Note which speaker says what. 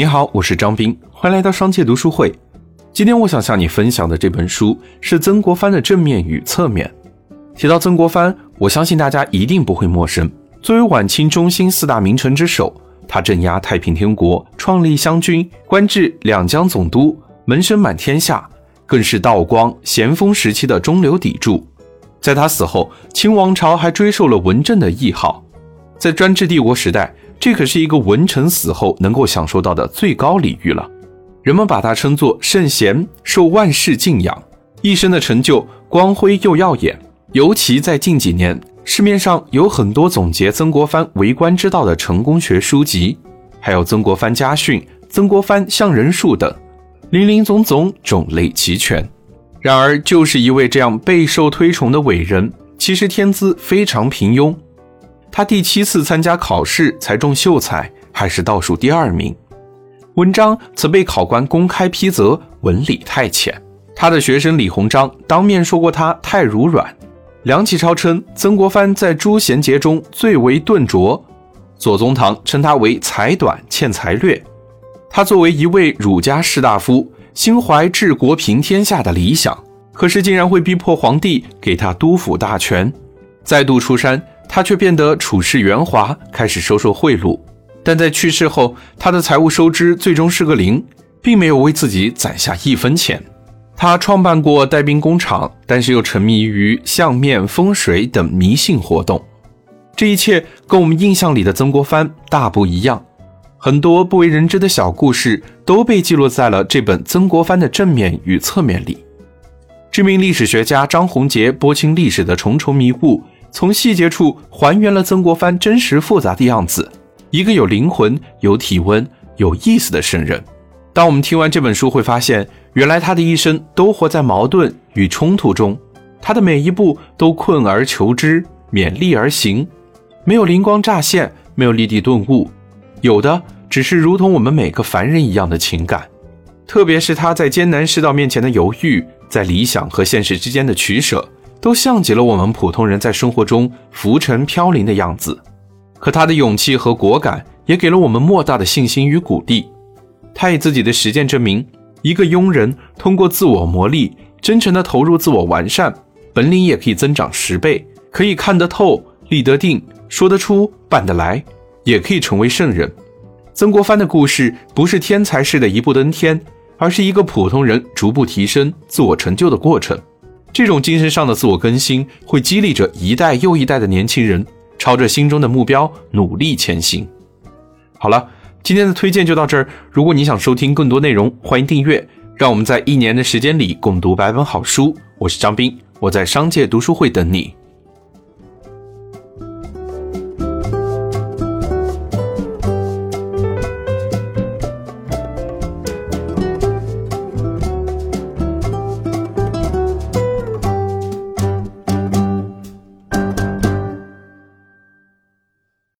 Speaker 1: 你好，我是张斌，欢迎来到商界读书会。今天我想向你分享的这本书是曾国藩的正面与侧面。提到曾国藩，我相信大家一定不会陌生。作为晚清中兴四大名臣之首，他镇压太平天国，创立湘军，官至两江总督，门生满天下，更是道光、咸丰时期的中流砥柱。在他死后，清王朝还追授了文正的谥号。在专制帝国时代，这可是一个文臣死后能够享受到的最高礼遇了。人们把他称作圣贤，受万世敬仰，一生的成就光辉又耀眼。尤其在近几年，市面上有很多总结曾国藩为官之道的成功学书籍，还有《曾国藩家训》《曾国藩相人术》等，林林总总，种类齐全。然而，就是一位这样备受推崇的伟人，其实天资非常平庸。他第七次参加考试才中秀才，还是倒数第二名。文章则被考官公开批责文理太浅。他的学生李鸿章当面说过他太儒软。梁启超称曾国藩在诸贤杰中最为钝拙。左宗棠称他为才短欠才略。他作为一位儒家士大夫。心怀治国平天下的理想，可是竟然会逼迫皇帝给他督抚大权。再度出山，他却变得处事圆滑，开始收受贿赂。但在去世后，他的财务收支最终是个零，并没有为自己攒下一分钱。他创办过带兵工厂，但是又沉迷于相面、风水等迷信活动。这一切跟我们印象里的曾国藩大不一样。很多不为人知的小故事都被记录在了这本曾国藩的正面与侧面里。知名历史学家张宏杰拨清历史的重重迷雾，从细节处还原了曾国藩真实复杂的样子，一个有灵魂、有体温、有意思的圣人。当我们听完这本书，会发现原来他的一生都活在矛盾与冲突中，他的每一步都困而求之，勉力而行，没有灵光乍现，没有立地顿悟。有的只是如同我们每个凡人一样的情感，特别是他在艰难世道面前的犹豫，在理想和现实之间的取舍，都像极了我们普通人在生活中浮沉飘零的样子。可他的勇气和果敢，也给了我们莫大的信心与鼓励。他以自己的实践证明，一个庸人通过自我磨砺，真诚的投入自我完善，本领也可以增长十倍，可以看得透、立得定、说得出、办得来。也可以成为圣人。曾国藩的故事不是天才式的一步登天，而是一个普通人逐步提升、自我成就的过程。这种精神上的自我更新，会激励着一代又一代的年轻人朝着心中的目标努力前行。好了，今天的推荐就到这儿。如果你想收听更多内容，欢迎订阅。让我们在一年的时间里共读百本好书。我是张斌，我在商界读书会等你。